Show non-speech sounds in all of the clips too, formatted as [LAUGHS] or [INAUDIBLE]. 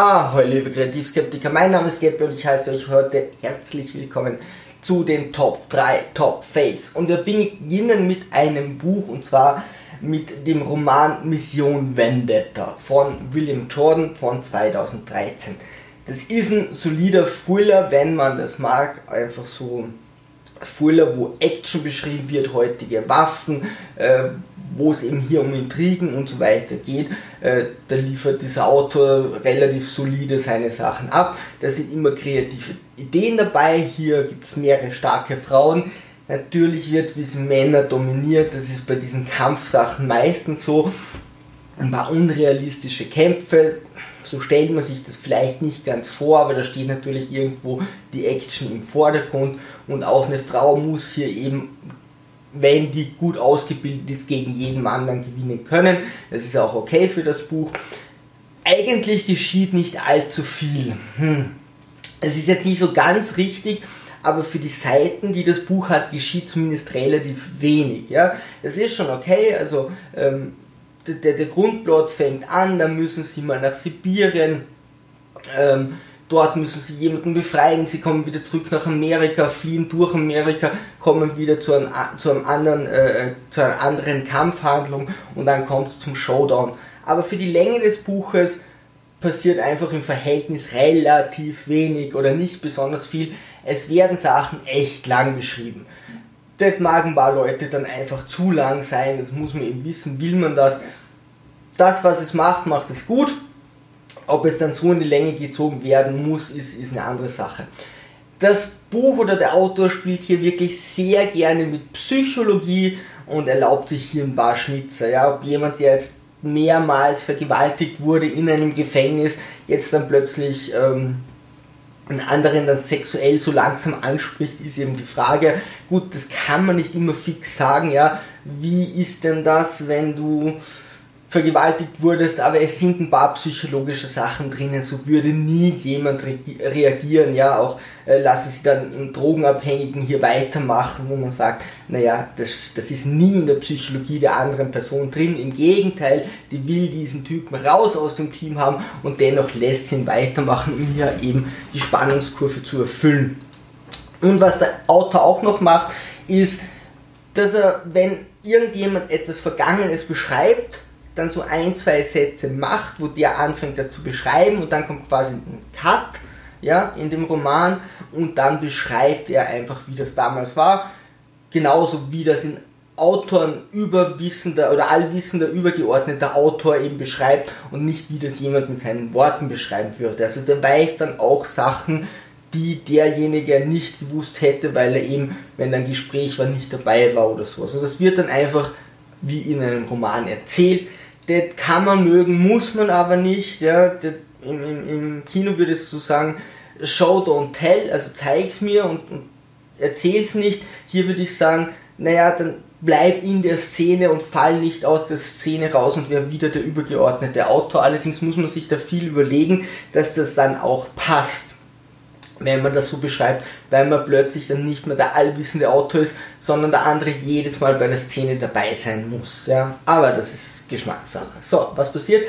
Ah, hallo liebe Kreativskeptiker, mein Name ist Geppe und ich heiße euch heute herzlich willkommen zu den Top 3 Top Fails. Und wir beginnen mit einem Buch und zwar mit dem Roman Mission Vendetta von William Jordan von 2013. Das ist ein solider Thriller, wenn man das mag, einfach so Thriller, wo Action beschrieben wird, heutige Waffen, äh, wo es eben hier um Intrigen und so weiter geht. Äh, da liefert dieser Autor relativ solide seine Sachen ab. Da sind immer kreative Ideen dabei. Hier gibt es mehrere starke Frauen. Natürlich wird es bisschen Männer dominiert. Das ist bei diesen Kampfsachen meistens so. Ein paar unrealistische Kämpfe. So stellt man sich das vielleicht nicht ganz vor, aber da steht natürlich irgendwo die Action im Vordergrund und auch eine Frau muss hier eben wenn die gut ausgebildet ist, gegen jeden dann gewinnen können. Das ist auch okay für das Buch. Eigentlich geschieht nicht allzu viel. Hm. Es ist jetzt nicht so ganz richtig, aber für die Seiten, die das Buch hat, geschieht zumindest relativ wenig. Ja? Das ist schon okay. Also ähm, der, der Grundplot fängt an, dann müssen sie mal nach Sibirien. Ähm, dort müssen sie jemanden befreien, sie kommen wieder zurück nach Amerika, fliehen durch Amerika, kommen wieder zu, einem, zu, einem anderen, äh, zu einer anderen Kampfhandlung und dann kommt es zum Showdown. Aber für die Länge des Buches passiert einfach im Verhältnis relativ wenig oder nicht besonders viel. Es werden Sachen echt lang beschrieben. Das mag ein paar Leute dann einfach zu lang sein, das muss man eben wissen, will man das. Das, was es macht, macht es gut ob es dann so in die Länge gezogen werden muss, ist, ist eine andere Sache. Das Buch oder der Autor spielt hier wirklich sehr gerne mit Psychologie und erlaubt sich hier ein paar Schnitzer. Ja, ob jemand, der jetzt mehrmals vergewaltigt wurde in einem Gefängnis, jetzt dann plötzlich ähm, einen anderen dann sexuell so langsam anspricht, ist eben die Frage. Gut, das kann man nicht immer fix sagen, ja. Wie ist denn das, wenn du vergewaltigt wurdest, aber es sind ein paar psychologische Sachen drinnen, so würde nie jemand re reagieren, ja, auch äh, lassen sie dann einen Drogenabhängigen hier weitermachen, wo man sagt, naja, das, das ist nie in der Psychologie der anderen Person drin, im Gegenteil, die will diesen Typen raus aus dem Team haben und dennoch lässt sie ihn weitermachen, um hier eben die Spannungskurve zu erfüllen. Und was der Autor auch noch macht, ist, dass er, wenn irgendjemand etwas Vergangenes beschreibt, dann so ein, zwei Sätze macht, wo der anfängt, das zu beschreiben und dann kommt quasi ein Cut ja, in dem Roman und dann beschreibt er einfach, wie das damals war. Genauso wie das in Autoren überwissender oder allwissender, übergeordneter Autor eben beschreibt und nicht wie das jemand mit seinen Worten beschreiben würde. Also der weiß dann auch Sachen, die derjenige nicht gewusst hätte, weil er eben, wenn ein Gespräch war, nicht dabei war oder so. Also das wird dann einfach wie in einem Roman erzählt das kann man mögen, muss man aber nicht. Ja, das, im, im, Im Kino würde es so sagen, show don't tell, also zeig's mir und, und erzähl's nicht. Hier würde ich sagen, naja, dann bleib in der Szene und fall nicht aus der Szene raus und wäre wieder der übergeordnete Autor. Allerdings muss man sich da viel überlegen, dass das dann auch passt wenn man das so beschreibt, weil man plötzlich dann nicht mehr der allwissende Autor ist, sondern der andere jedes Mal bei der Szene dabei sein muss. Ja? Aber das ist Geschmackssache. So, was passiert?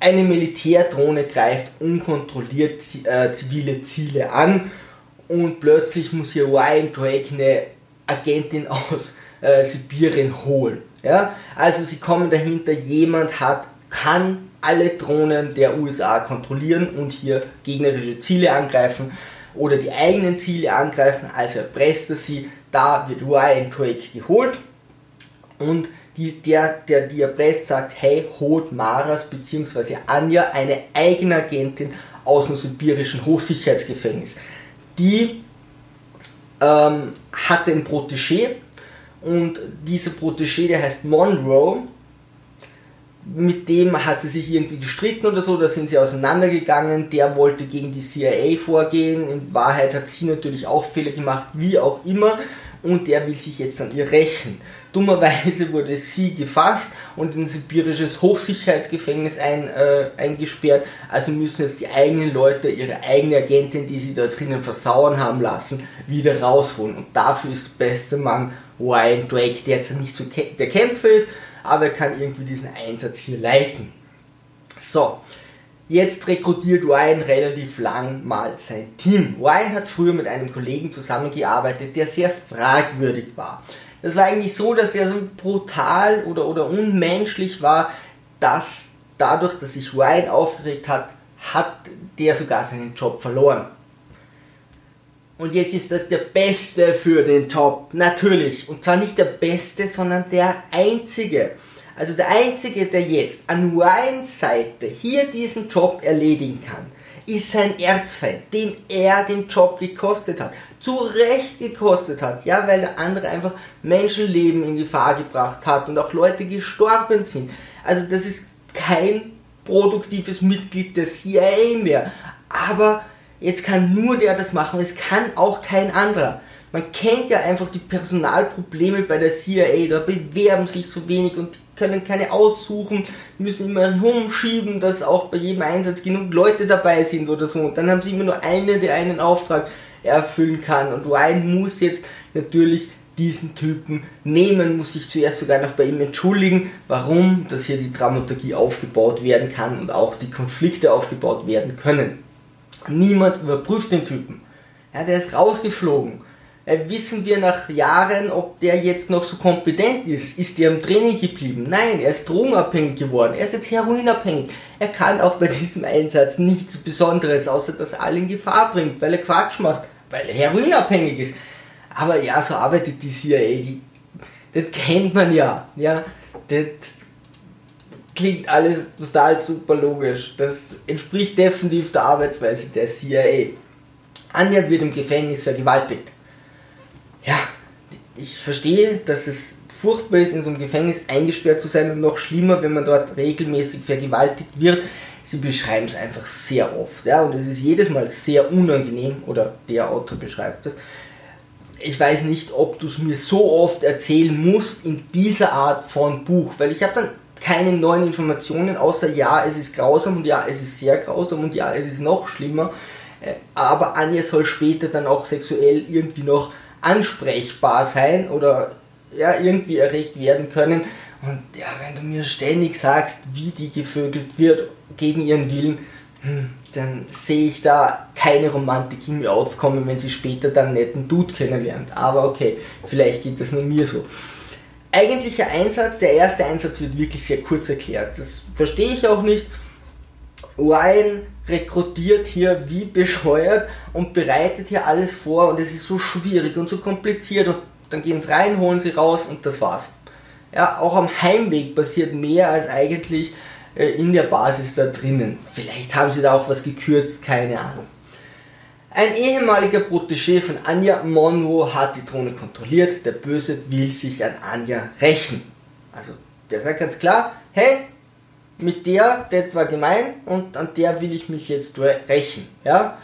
Eine Militärdrohne greift unkontrolliert äh, zivile Ziele an und plötzlich muss hier Ryan Drake eine Agentin [LAUGHS] aus äh, Sibirien holen. Ja? Also sie kommen dahinter, jemand hat, kann alle Drohnen der USA kontrollieren und hier gegnerische Ziele angreifen oder die eigenen Ziele angreifen, also erpresst er sie, da wird Ryan Drake geholt und die, der, der die erpresst, sagt, hey, holt Maras bzw. Anja, eine eigene Agentin aus dem sibirischen Hochsicherheitsgefängnis. Die ähm, hatte ein Protégé und dieser Protégé, der heißt Monroe, mit dem hat sie sich irgendwie gestritten oder so, da sind sie auseinandergegangen, der wollte gegen die CIA vorgehen, in Wahrheit hat sie natürlich auch Fehler gemacht, wie auch immer, und der will sich jetzt an ihr rächen. Dummerweise wurde sie gefasst und in ein sibirisches Hochsicherheitsgefängnis ein, äh, eingesperrt, also müssen jetzt die eigenen Leute ihre eigene Agentin, die sie da drinnen versauern haben lassen, wieder rausholen. Und dafür ist der beste Mann Ryan Drake, der jetzt nicht so der Kämpfer ist, aber er kann irgendwie diesen Einsatz hier leiten. So, Jetzt rekrutiert Ryan relativ lang mal sein Team. Ryan hat früher mit einem Kollegen zusammengearbeitet, der sehr fragwürdig war. Das war eigentlich so, dass er so brutal oder, oder unmenschlich war, dass dadurch, dass sich Ryan aufgeregt hat, hat der sogar seinen Job verloren. Und jetzt ist das der Beste für den Job. Natürlich. Und zwar nicht der Beste, sondern der Einzige. Also der Einzige, der jetzt an Ryans Seite hier diesen Job erledigen kann, ist sein Erzfeind, dem er den Job gekostet hat. Zu Recht gekostet hat, ja, weil der andere einfach Menschenleben in Gefahr gebracht hat und auch Leute gestorben sind. Also das ist kein produktives Mitglied der CIA mehr. Aber jetzt kann nur der das machen, es kann auch kein anderer. Man kennt ja einfach die Personalprobleme bei der CIA, da bewerben sich so wenig und können keine aussuchen, müssen immer rumschieben, dass auch bei jedem Einsatz genug Leute dabei sind oder so. Und dann haben sie immer nur eine, der einen Auftrag erfüllen kann. Und Ryan muss jetzt natürlich diesen Typen nehmen, muss sich zuerst sogar noch bei ihm entschuldigen, warum, dass hier die Dramaturgie aufgebaut werden kann und auch die Konflikte aufgebaut werden können. Niemand überprüft den Typen. Ja, der ist rausgeflogen. Äh, wissen wir nach Jahren, ob der jetzt noch so kompetent ist? Ist der im Training geblieben? Nein, er ist drogenabhängig geworden. Er ist jetzt heroinabhängig. Er kann auch bei diesem Einsatz nichts Besonderes, außer dass er alle in Gefahr bringt, weil er Quatsch macht, weil er heroinabhängig ist. Aber ja, so arbeitet die CIA. Die, das kennt man ja. ja das klingt alles total super logisch. Das entspricht definitiv der Arbeitsweise der CIA. Anja wird im Gefängnis vergewaltigt ja, ich verstehe, dass es furchtbar ist, in so einem Gefängnis eingesperrt zu sein und noch schlimmer, wenn man dort regelmäßig vergewaltigt wird. Sie beschreiben es einfach sehr oft, ja, und es ist jedes Mal sehr unangenehm, oder der Autor beschreibt es. Ich weiß nicht, ob du es mir so oft erzählen musst in dieser Art von Buch, weil ich habe dann keine neuen Informationen, außer ja, es ist grausam und ja, es ist sehr grausam und ja, es ist noch schlimmer. Äh, aber Anja soll später dann auch sexuell irgendwie noch ansprechbar sein oder ja, irgendwie erregt werden können. Und ja, wenn du mir ständig sagst, wie die gevögelt wird gegen ihren Willen, hm, dann sehe ich da keine Romantik in mir aufkommen, wenn sie später dann netten Dude kennenlernt. Aber okay, vielleicht geht das nur mir so. Eigentlicher Einsatz, der erste Einsatz wird wirklich sehr kurz erklärt. Das verstehe ich auch nicht. Ryan rekrutiert hier wie bescheuert und bereitet hier alles vor und es ist so schwierig und so kompliziert und dann gehen sie rein, holen sie raus und das war's. Ja, auch am Heimweg passiert mehr als eigentlich äh, in der Basis da drinnen. Vielleicht haben sie da auch was gekürzt, keine Ahnung. Ein ehemaliger Protégé von Anja Monroe hat die Drohne kontrolliert. Der Böse will sich an Anja rächen. Also, der sagt ganz klar, hey, mit der, das war gemein und an der will ich mich jetzt rächen. Ja?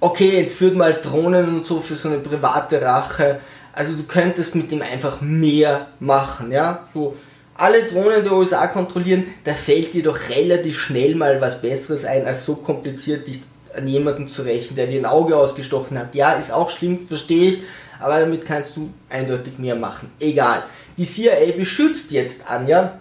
Okay, jetzt führt mal Drohnen und so für so eine private Rache. Also du könntest mit dem einfach mehr machen, ja. So, alle Drohnen der USA kontrollieren, da fällt dir doch relativ schnell mal was Besseres ein, als so kompliziert dich an jemanden zu rächen, der dir ein Auge ausgestochen hat. Ja, ist auch schlimm, verstehe ich, aber damit kannst du eindeutig mehr machen. Egal. Die CIA beschützt jetzt Anja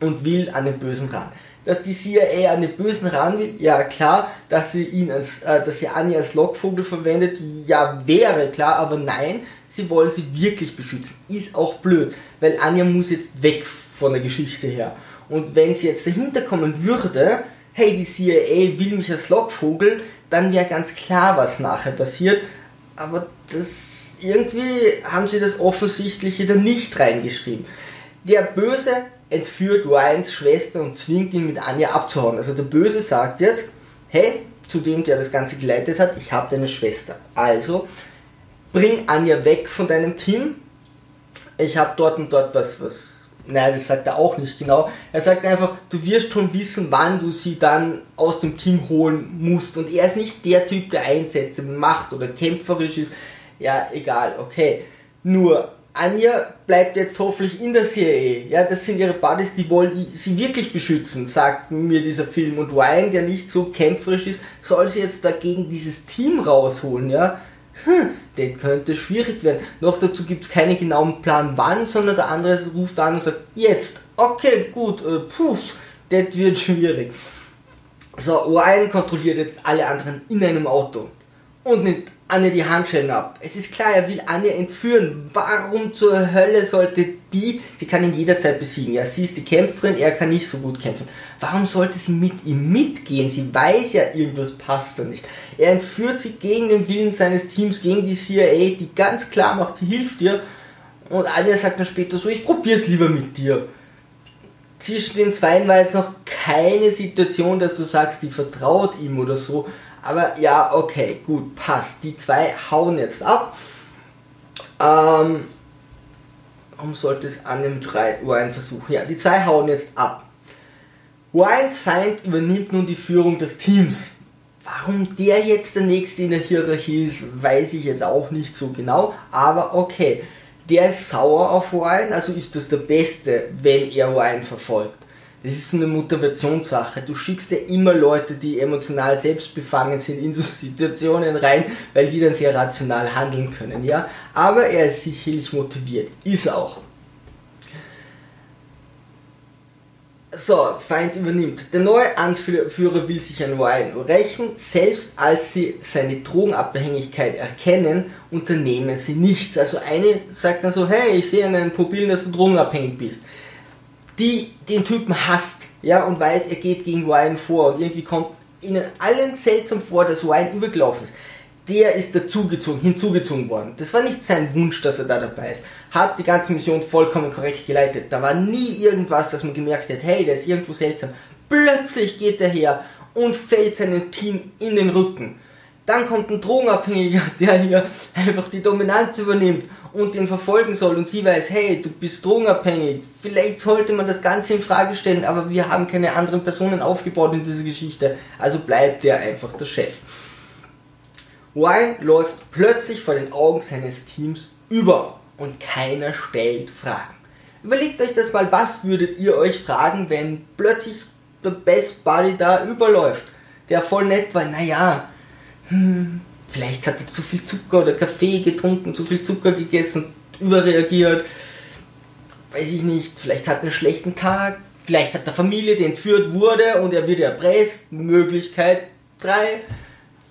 und will an den Bösen ran. Dass die CIA an den Bösen ran will, ja klar, dass sie ihn als, äh, dass sie Anja als Lockvogel verwendet, ja wäre klar, aber nein, sie wollen sie wirklich beschützen. Ist auch blöd, weil Anja muss jetzt weg von der Geschichte her. Und wenn sie jetzt dahinter kommen würde, hey, die CIA will mich als Lockvogel, dann wäre ganz klar, was nachher passiert. Aber das irgendwie haben sie das Offensichtliche da nicht reingeschrieben. Der Böse entführt Ryans Schwester und zwingt ihn mit Anja abzuhauen. Also der Böse sagt jetzt, hey, zu dem, der das Ganze geleitet hat, ich habe deine Schwester. Also, bring Anja weg von deinem Team. Ich habe dort und dort was, was, naja, das sagt er auch nicht genau. Er sagt einfach, du wirst schon wissen, wann du sie dann aus dem Team holen musst. Und er ist nicht der Typ, der Einsätze macht oder kämpferisch ist. Ja, egal, okay. Nur, Anja bleibt jetzt hoffentlich in der CIA. Ja, das sind ihre Buddies, die wollen sie wirklich beschützen, sagt mir dieser Film. Und Ryan, der nicht so kämpferisch ist, soll sie jetzt dagegen dieses Team rausholen, ja. Hm, das könnte schwierig werden. Noch dazu gibt es keinen genauen Plan wann, sondern der andere ruft an und sagt, jetzt, okay, gut, äh, puh, das wird schwierig. So, Ryan kontrolliert jetzt alle anderen in einem Auto und nimmt Anja die Handschellen ab. Es ist klar, er will Anja entführen. Warum zur Hölle sollte die, sie kann ihn jederzeit besiegen. Ja, sie ist die Kämpferin, er kann nicht so gut kämpfen. Warum sollte sie mit ihm mitgehen? Sie weiß ja, irgendwas passt da nicht. Er entführt sie gegen den Willen seines Teams, gegen die CIA, die ganz klar macht, sie hilft dir. Und Anja sagt dann später so, ich probier's lieber mit dir. Zwischen den Zweien war jetzt noch keine Situation, dass du sagst, die vertraut ihm oder so. Aber ja, okay, gut, passt. Die zwei hauen jetzt ab. Ähm, warum sollte es an dem 3 Uhr ein Versuch? Ja, die zwei hauen jetzt ab. Ryans Feind übernimmt nun die Führung des Teams. Warum der jetzt der nächste in der Hierarchie ist, weiß ich jetzt auch nicht so genau, aber okay. Der ist sauer auf Ryan, also ist das der Beste, wenn er Ryan verfolgt. Das ist so eine Motivationssache. Du schickst ja immer Leute, die emotional selbstbefangen sind, in so [LAUGHS] Situationen rein, weil die dann sehr rational handeln können, ja. Aber er ist sicherlich motiviert. Ist auch. So, Feind übernimmt. Der neue Anführer will sich an Ryan rächen, selbst als sie seine Drogenabhängigkeit erkennen, unternehmen sie nichts. Also eine sagt dann so, hey, ich sehe an deinen Pupillen, dass du drogenabhängig bist die den Typen hasst, ja, und weiß, er geht gegen Ryan vor und irgendwie kommt ihnen allen seltsam vor, dass Ryan übergelaufen ist. Der ist dazugezogen, hinzugezogen worden. Das war nicht sein Wunsch, dass er da dabei ist. Hat die ganze Mission vollkommen korrekt geleitet. Da war nie irgendwas, dass man gemerkt hat, hey, der ist irgendwo seltsam. Plötzlich geht er her und fällt seinem Team in den Rücken. Dann kommt ein Drogenabhängiger, [LAUGHS] der hier einfach die Dominanz übernimmt und den verfolgen soll und sie weiß, hey, du bist drogenabhängig, vielleicht sollte man das Ganze in Frage stellen, aber wir haben keine anderen Personen aufgebaut in dieser Geschichte, also bleibt der einfach der Chef. Ryan läuft plötzlich vor den Augen seines Teams über und keiner stellt Fragen. Überlegt euch das mal, was würdet ihr euch fragen, wenn plötzlich der Best Buddy da überläuft, der voll nett war, naja, hm, Vielleicht hat er zu viel Zucker oder Kaffee getrunken, zu viel Zucker gegessen, überreagiert. Weiß ich nicht. Vielleicht hat er einen schlechten Tag. Vielleicht hat er Familie, die entführt wurde und er wird erpresst. Möglichkeit 3.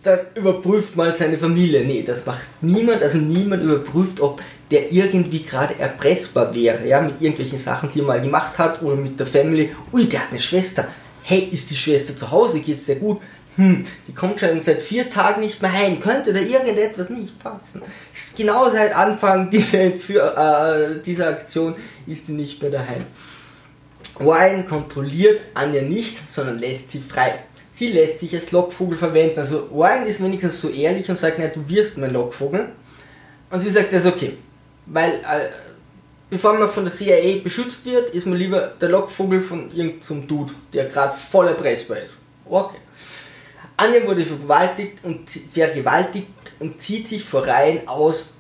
Dann überprüft mal seine Familie. Nee, das macht niemand. Also niemand überprüft, ob der irgendwie gerade erpressbar wäre. Ja, mit irgendwelchen Sachen, die er mal gemacht hat oder mit der Family. Ui, der hat eine Schwester. Hey, ist die Schwester zu Hause? Geht's sehr gut? Hm, die kommt schon seit vier Tagen nicht mehr heim, könnte da irgendetwas nicht passen? Ist genau seit Anfang [LAUGHS] dieser, äh, dieser Aktion ist sie nicht mehr daheim. Ryan kontrolliert Anja nicht, sondern lässt sie frei. Sie lässt sich als Lockvogel verwenden. Also Ryan ist wenigstens so ehrlich und sagt, na, du wirst mein Lockvogel. Und sie sagt, das ist okay. Weil, äh, bevor man von der CIA beschützt wird, ist man lieber der Lockvogel von irgendeinem Dude, der gerade voll erpressbar ist. Okay. Anja wurde vergewaltigt und, vergewaltigt und zieht sich vor Reihen aus,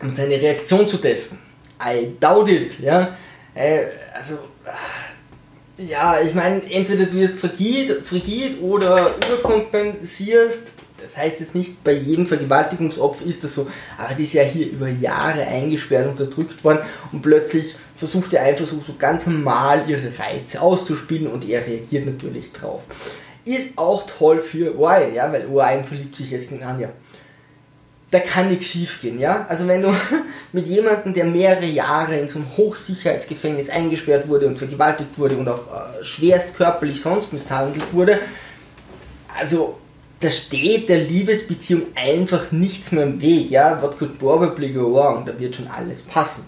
um seine Reaktion zu testen. I doubt it, ja. Äh, also, äh, ja, ich meine, entweder du wirst frigid, frigid oder überkompensierst. Das heißt jetzt nicht, bei jedem Vergewaltigungsopfer ist das so, aber die ist ja hier über Jahre eingesperrt, unterdrückt worden und plötzlich versucht er einfach so, so ganz normal ihre Reize auszuspielen und er reagiert natürlich drauf. Ist auch toll für Ryan, ja, weil Ryan verliebt sich jetzt in Anja. Da kann nichts schief gehen, ja. Also wenn du [LAUGHS] mit jemandem, der mehrere Jahre in so einem Hochsicherheitsgefängnis eingesperrt wurde und vergewaltigt wurde und auch äh, schwerst körperlich sonst misshandelt wurde, also da steht der Liebesbeziehung einfach nichts mehr im Weg, ja. What could probably go wrong? Da wird schon alles passen.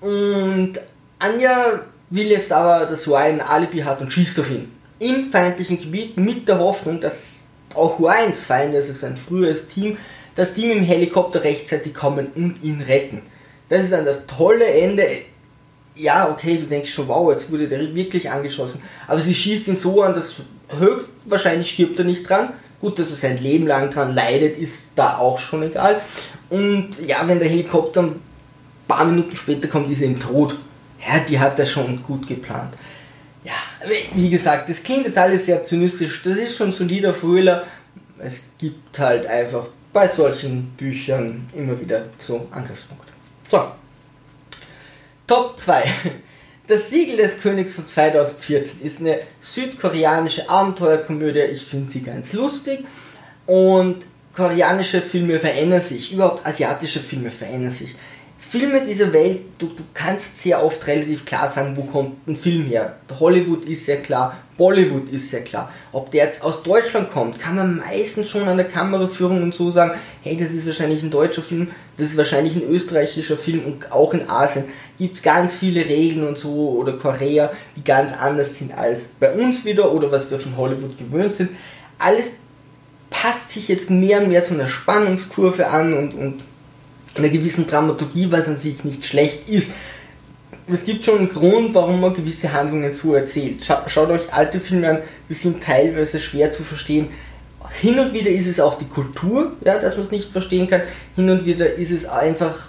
Und Anja will jetzt aber, dass Ryan ein Alibi hat und schießt auf ihn im feindlichen Gebiet mit der Hoffnung, dass auch Ryans Feinde, also sein früheres Team, das Team im Helikopter rechtzeitig kommen und ihn retten. Das ist dann das tolle Ende. Ja, okay, du denkst schon, wow, jetzt wurde der wirklich angeschossen. Aber sie schießt ihn so an, dass höchstwahrscheinlich stirbt er nicht dran. Gut, dass er sein Leben lang dran leidet, ist da auch schon egal. Und ja, wenn der Helikopter ein paar Minuten später kommt, ist er im Tod. Ja, die hat er schon gut geplant wie gesagt, das klingt jetzt alles sehr zynistisch. Das ist schon solider Thriller. Es gibt halt einfach bei solchen Büchern immer wieder so Angriffspunkte. So. Top 2. Das Siegel des Königs von 2014 ist eine südkoreanische Abenteuerkomödie. Ich finde sie ganz lustig. Und koreanische Filme verändern sich, überhaupt asiatische Filme verändern sich. Filme dieser Welt, du, du kannst sehr oft relativ klar sagen, wo kommt ein Film her. Hollywood ist sehr klar, Bollywood ist sehr klar. Ob der jetzt aus Deutschland kommt, kann man meistens schon an der Kameraführung und so sagen, hey, das ist wahrscheinlich ein deutscher Film, das ist wahrscheinlich ein österreichischer Film und auch in Asien gibt es ganz viele Regeln und so oder Korea, die ganz anders sind als bei uns wieder oder was wir von Hollywood gewöhnt sind. Alles passt sich jetzt mehr und mehr so einer Spannungskurve an und, und einer gewissen Dramaturgie, was an sich nicht schlecht ist. Es gibt schon einen Grund, warum man gewisse Handlungen so erzählt. Schaut euch alte Filme an, die sind teilweise schwer zu verstehen. Hin und wieder ist es auch die Kultur, ja, dass man es nicht verstehen kann. Hin und wieder ist es einfach,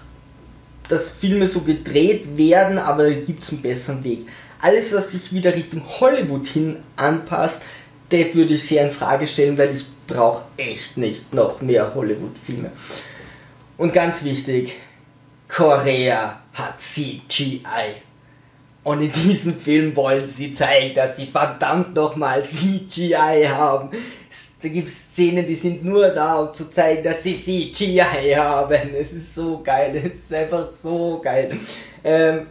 dass Filme so gedreht werden, aber da gibt es einen besseren Weg. Alles, was sich wieder Richtung Hollywood hin anpasst, das würde ich sehr in Frage stellen, weil ich brauche echt nicht noch mehr Hollywood-Filme. Und ganz wichtig, Korea hat CGI. Und in diesem Film wollen sie zeigen, dass sie verdammt nochmal CGI haben. Da gibt es Szenen, die sind nur da, um zu zeigen, dass sie CGI haben. Es ist so geil, es ist einfach so geil. Ähm,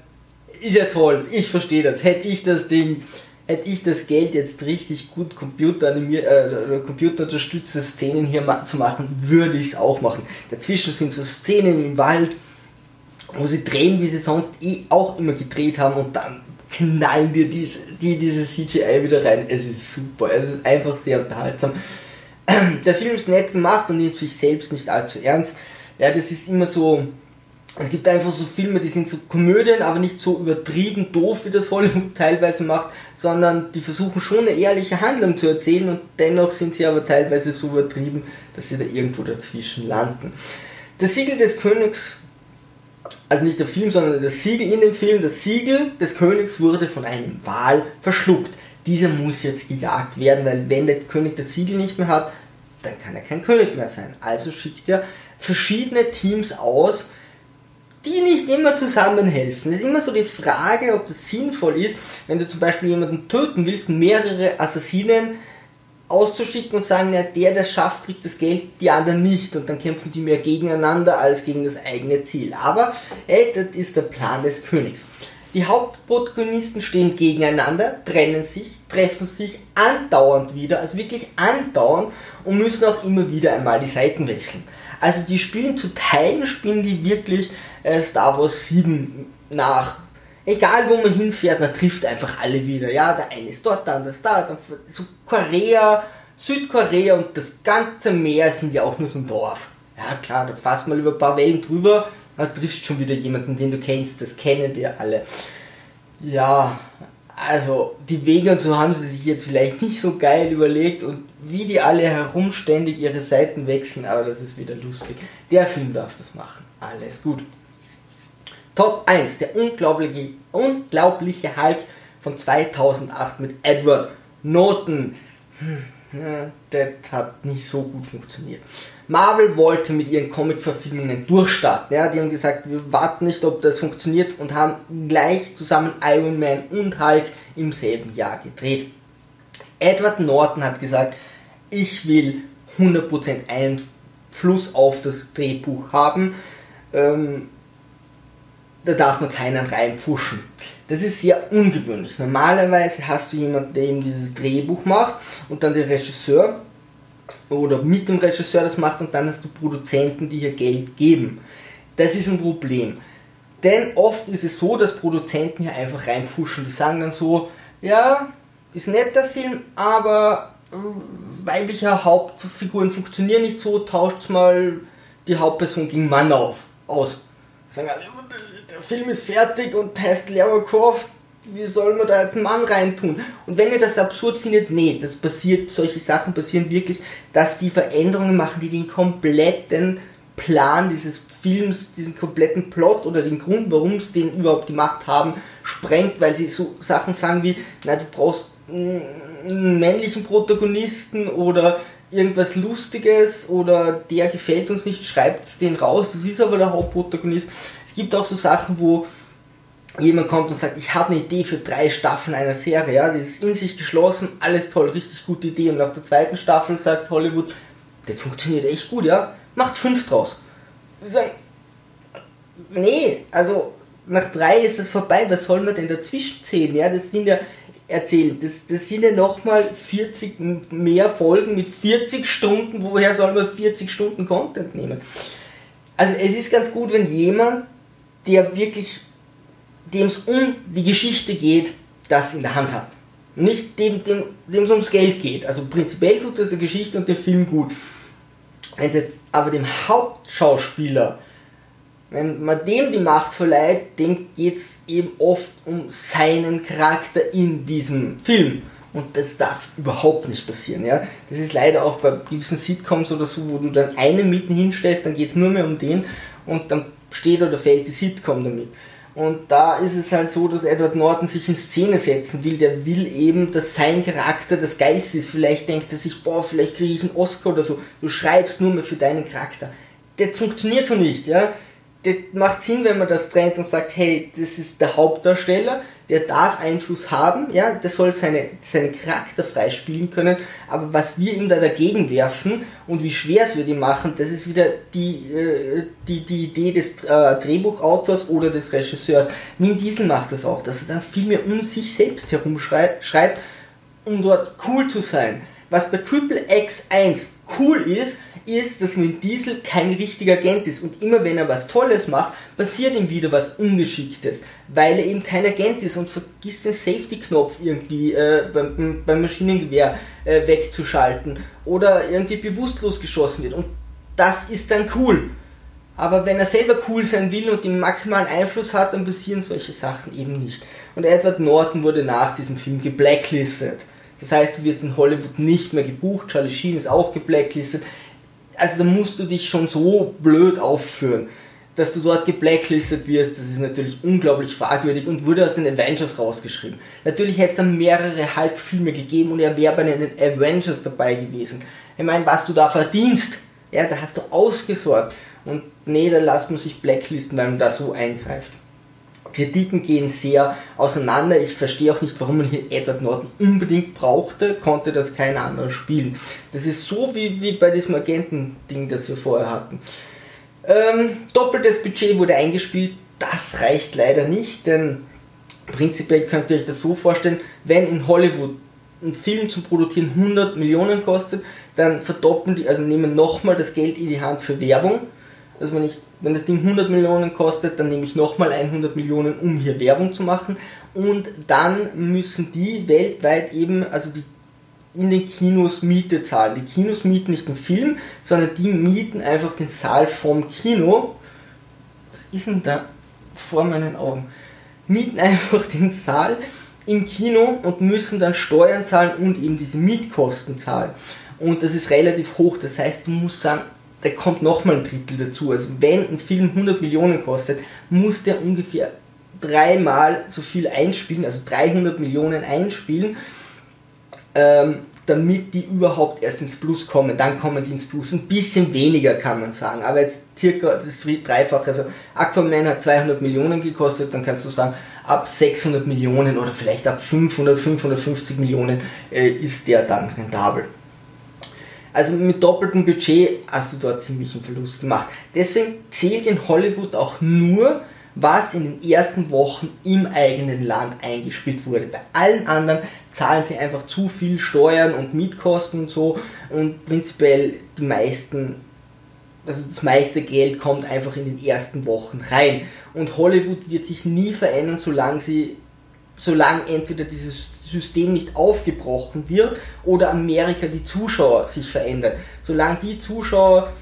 ist ja toll, ich verstehe das. Hätte ich das Ding hätte ich das Geld jetzt richtig gut Computer äh, computerunterstützte Szenen hier ma zu machen, würde ich es auch machen. Dazwischen sind so Szenen im Wald, wo sie drehen, wie sie sonst eh auch immer gedreht haben und dann knallen dir dies, die diese CGI wieder rein. Es ist super, es ist einfach sehr unterhaltsam. [CLEARS THROAT] Der Film ist nett gemacht und nimmt sich selbst nicht allzu ernst. Ja, das ist immer so es gibt einfach so Filme, die sind so Komödien, aber nicht so übertrieben doof, wie das Hollywood [LAUGHS] teilweise macht, sondern die versuchen schon eine ehrliche Handlung zu erzählen und dennoch sind sie aber teilweise so übertrieben, dass sie da irgendwo dazwischen landen. Das Siegel des Königs, also nicht der Film, sondern das Siegel in dem Film, das Siegel des Königs wurde von einem Wal verschluckt. Dieser muss jetzt gejagt werden, weil wenn der König das Siegel nicht mehr hat, dann kann er kein König mehr sein. Also schickt er verschiedene Teams aus, die nicht immer zusammenhelfen. Es ist immer so die Frage, ob das sinnvoll ist, wenn du zum Beispiel jemanden töten willst, mehrere Assassinen auszuschicken und sagen, ja, der, der schafft, kriegt das Geld, die anderen nicht. Und dann kämpfen die mehr gegeneinander als gegen das eigene Ziel. Aber, hey, das ist der Plan des Königs. Die Hauptprotagonisten stehen gegeneinander, trennen sich, treffen sich andauernd wieder, also wirklich andauernd und müssen auch immer wieder einmal die Seiten wechseln. Also die spielen zu Teilen, spielen die wirklich äh, Star Wars 7 nach. Egal wo man hinfährt, man trifft einfach alle wieder. Ja, der eine ist dort, der andere ist da, dann so Korea, Südkorea und das ganze Meer sind ja auch nur so ein Dorf. Ja klar, da fährst mal über ein paar Wellen drüber, dann triffst schon wieder jemanden, den du kennst, das kennen wir alle. Ja, also die Wege und so haben sie sich jetzt vielleicht nicht so geil überlegt und wie die alle herumständig ihre Seiten wechseln, aber das ist wieder lustig. Der Film darf das machen. Alles gut. Top 1, der unglaubliche, unglaubliche Hulk von 2008 mit Edward Norton. Hm, das hat nicht so gut funktioniert. Marvel wollte mit ihren Comic-Verfilmungen durchstarten. Ja, die haben gesagt, wir warten nicht, ob das funktioniert und haben gleich zusammen Iron Man und Hulk im selben Jahr gedreht. Edward Norton hat gesagt, ich will 100% Einfluss auf das Drehbuch haben. Ähm, da darf man keinen reinpfuschen. Das ist sehr ungewöhnlich. Normalerweise hast du jemanden, der eben dieses Drehbuch macht und dann der Regisseur oder mit dem Regisseur das macht und dann hast du Produzenten, die hier Geld geben. Das ist ein Problem. Denn oft ist es so, dass Produzenten hier einfach reinpfuschen. Die sagen dann so, ja, ist nett der Film, aber äh, weibliche Hauptfiguren funktionieren nicht so, tauscht mal die Hauptperson gegen Mann auf, aus. Sagen alle, der Film ist fertig und heißt Lara Croft, wie soll man da jetzt einen Mann reintun? Und wenn ihr das absurd findet, nee, das passiert, solche Sachen passieren wirklich, dass die Veränderungen machen, die den kompletten Plan dieses Films, diesen kompletten Plot oder den Grund, warum sie den überhaupt gemacht haben, sprengt, weil sie so Sachen sagen wie, na, du brauchst männlichen Protagonisten oder irgendwas Lustiges oder der gefällt uns nicht, schreibt den raus, das ist aber der Hauptprotagonist. Es gibt auch so Sachen, wo jemand kommt und sagt, ich habe eine Idee für drei Staffeln einer Serie, ja, die ist in sich geschlossen, alles toll, richtig gute Idee. Und nach der zweiten Staffel sagt Hollywood, das funktioniert echt gut, ja, macht fünf draus. Sie sagen, nee, also nach drei ist es vorbei, was soll man denn dazwischen zählen? Ja, das sind ja erzählt, das, das sind ja nochmal 40 mehr Folgen mit 40 Stunden, woher soll man 40 Stunden Content nehmen? Also es ist ganz gut, wenn jemand, der wirklich, dem es um die Geschichte geht, das in der Hand hat. Nicht dem, dem, es ums Geld geht. Also prinzipiell tut das der Geschichte und der Film gut. Wenn es jetzt aber dem Hauptschauspieler wenn man dem die Macht verleiht, dem geht es eben oft um seinen Charakter in diesem Film. Und das darf überhaupt nicht passieren. Ja? Das ist leider auch bei gewissen Sitcoms oder so, wo du dann einen mitten hinstellst, dann geht es nur mehr um den und dann steht oder fällt die Sitcom damit. Und da ist es halt so, dass Edward Norton sich in Szene setzen will. Der will eben, dass sein Charakter das Geilste ist. Vielleicht denkt er sich, boah, vielleicht kriege ich einen Oscar oder so. Du schreibst nur mehr für deinen Charakter. Das funktioniert so nicht, ja das macht Sinn, wenn man das trennt und sagt, hey, das ist der Hauptdarsteller, der darf Einfluss haben, ja, der soll seine, seine Charakter freispielen können, aber was wir ihm da dagegen werfen und wie schwer es wir ihm machen, das ist wieder die, äh, die, die Idee des äh, Drehbuchautors oder des Regisseurs. Min Diesel macht das auch, dass er dann viel mehr um sich selbst herumschreibt, um dort cool zu sein. Was bei Triple X1 cool ist, ist, dass Vin Diesel kein richtiger Agent ist und immer wenn er was Tolles macht, passiert ihm wieder was Ungeschicktes, weil er eben kein Agent ist und vergisst den Safety-Knopf irgendwie äh, beim, beim, Maschinengewehr äh, wegzuschalten oder irgendwie bewusstlos geschossen wird und das ist dann cool. Aber wenn er selber cool sein will und den maximalen Einfluss hat, dann passieren solche Sachen eben nicht. Und Edward Norton wurde nach diesem Film geblacklistet. Das heißt, du wirst in Hollywood nicht mehr gebucht. Charlie Sheen ist auch geblacklistet also da musst du dich schon so blöd aufführen, dass du dort geblacklistet wirst. Das ist natürlich unglaublich fragwürdig und wurde aus den Avengers rausgeschrieben. Natürlich hätte es dann mehrere Halbfilme gegeben und er wäre bei den Avengers dabei gewesen. Ich meine, was du da verdienst, ja, da hast du ausgesorgt. Und nee, da lässt man sich blacklisten, weil man da so eingreift. Kritiken gehen sehr auseinander. Ich verstehe auch nicht, warum man hier Edward Norton unbedingt brauchte, konnte das kein anderer spielen. Das ist so wie, wie bei diesem Agenten-Ding, das wir vorher hatten. Ähm, doppeltes Budget wurde eingespielt, das reicht leider nicht, denn prinzipiell könnt ihr euch das so vorstellen, wenn in Hollywood ein Film zu produzieren 100 Millionen kostet, dann verdoppeln die, also nehmen nochmal das Geld in die Hand für Werbung dass man nicht, wenn das Ding 100 Millionen kostet, dann nehme ich nochmal 100 Millionen, um hier Werbung zu machen. Und dann müssen die weltweit eben, also die in den Kinos Miete zahlen. Die Kinos mieten nicht den Film, sondern die mieten einfach den Saal vom Kino. Was ist denn da vor meinen Augen? Mieten einfach [LAUGHS] den Saal im Kino und müssen dann Steuern zahlen und eben diese Mietkosten zahlen. Und das ist relativ hoch. Das heißt, du musst sagen, da kommt nochmal ein Drittel dazu. Also wenn ein Film 100 Millionen kostet, muss der ungefähr dreimal so viel einspielen, also 300 Millionen einspielen, ähm, damit die überhaupt erst ins Plus kommen. Dann kommen die ins Plus. Ein bisschen weniger kann man sagen, aber jetzt circa das Dreifache. Also Aquaman hat 200 Millionen gekostet, dann kannst du sagen, ab 600 Millionen oder vielleicht ab 500, 550 Millionen äh, ist der dann rentabel. Also mit doppeltem Budget hast du dort ziemlich einen Verlust gemacht. Deswegen zählt in Hollywood auch nur, was in den ersten Wochen im eigenen Land eingespielt wurde. Bei allen anderen zahlen sie einfach zu viel Steuern und Mietkosten und so und prinzipiell die meisten, also das meiste Geld kommt einfach in den ersten Wochen rein. Und Hollywood wird sich nie verändern, solange sie, solange entweder dieses System nicht aufgebrochen wird oder Amerika die Zuschauer sich verändern. Solange die Zuschauer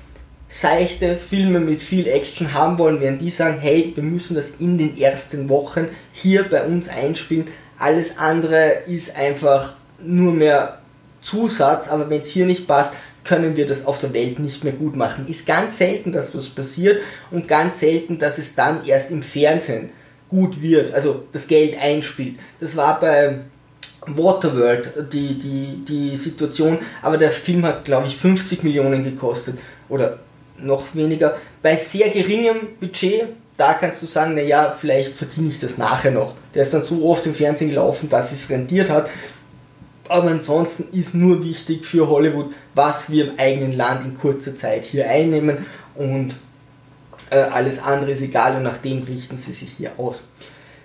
seichte Filme mit viel Action haben wollen, werden die sagen, hey, wir müssen das in den ersten Wochen hier bei uns einspielen. Alles andere ist einfach nur mehr Zusatz, aber wenn es hier nicht passt, können wir das auf der Welt nicht mehr gut machen. Ist ganz selten, dass was passiert und ganz selten, dass es dann erst im Fernsehen gut wird, also das Geld einspielt. Das war bei Waterworld, die, die, die Situation, aber der Film hat, glaube ich, 50 Millionen gekostet oder noch weniger. Bei sehr geringem Budget, da kannst du sagen, naja, vielleicht verdiene ich das nachher noch. Der ist dann so oft im Fernsehen gelaufen, dass es rentiert hat. Aber ansonsten ist nur wichtig für Hollywood, was wir im eigenen Land in kurzer Zeit hier einnehmen und äh, alles andere ist egal und nach dem richten sie sich hier aus.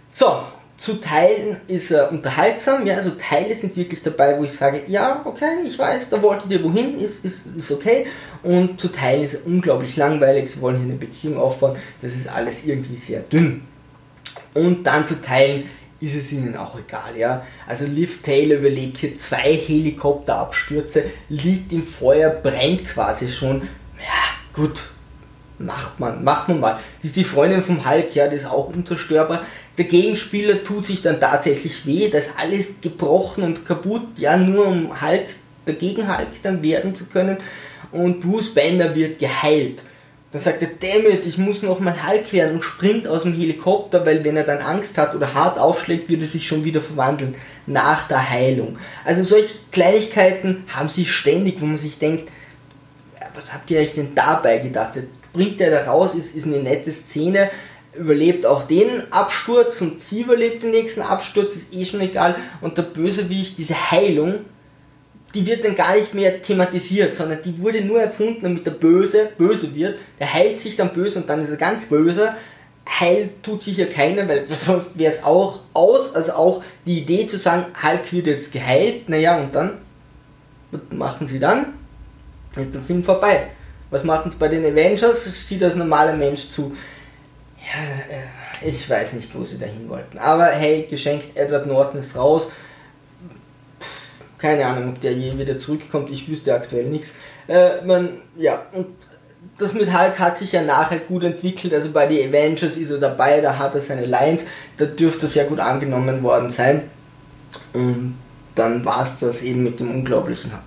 So, zu Teilen ist er unterhaltsam, ja, also Teile sind wirklich dabei, wo ich sage, ja, okay, ich weiß, da wolltet ihr wohin, ist, ist, ist okay. Und zu Teilen ist er unglaublich langweilig, sie wollen hier eine Beziehung aufbauen, das ist alles irgendwie sehr dünn. Und dann zu Teilen ist es ihnen auch egal, ja. Also Liv Taylor überlebt hier zwei Helikopterabstürze, liegt im Feuer, brennt quasi schon. Ja, gut, macht man, macht man mal. Das ist die Freundin vom Hulk, ja, die ist auch unzerstörbar. Der Gegenspieler tut sich dann tatsächlich weh, da ist alles gebrochen und kaputt, ja, nur um Hulk, dagegen Hulk dann werden zu können. Und Bruce Banner wird geheilt. Dann sagt er, dammit, ich muss noch mal Hulk werden und springt aus dem Helikopter, weil wenn er dann Angst hat oder hart aufschlägt, wird er sich schon wieder verwandeln nach der Heilung. Also solche Kleinigkeiten haben sie ständig, wo man sich denkt, was habt ihr euch denn dabei gedacht? Bringt er da raus, ist, ist eine nette Szene, überlebt auch den Absturz und sie überlebt den nächsten Absturz, ist eh schon egal. Und der Bösewicht, diese Heilung, die wird dann gar nicht mehr thematisiert, sondern die wurde nur erfunden, damit der Böse böse wird. Der heilt sich dann böse und dann ist er ganz böse. Heil tut sicher keiner, weil sonst wäre es auch aus. Also auch die Idee zu sagen, Hulk wird jetzt geheilt, naja, und dann, was machen sie dann? Ist der Film vorbei. Was machen sie bei den Avengers? Sieht als normaler Mensch zu. Ja, äh, ich weiß nicht, wo sie dahin wollten. Aber hey, geschenkt, Edward Norton ist raus. Keine Ahnung, ob der je wieder zurückkommt. Ich wüsste aktuell nichts. Äh, man, ja, und das mit Hulk hat sich ja nachher gut entwickelt. Also bei den Avengers ist er dabei, da hat er seine Lines. Da dürfte er sehr gut angenommen worden sein. Und dann war es das eben mit dem unglaublichen Hulk.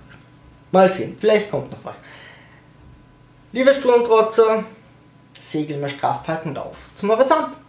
Mal sehen, vielleicht kommt noch was. Liebe Sturmtrotzer, Segel mal straff auf zum Horizont.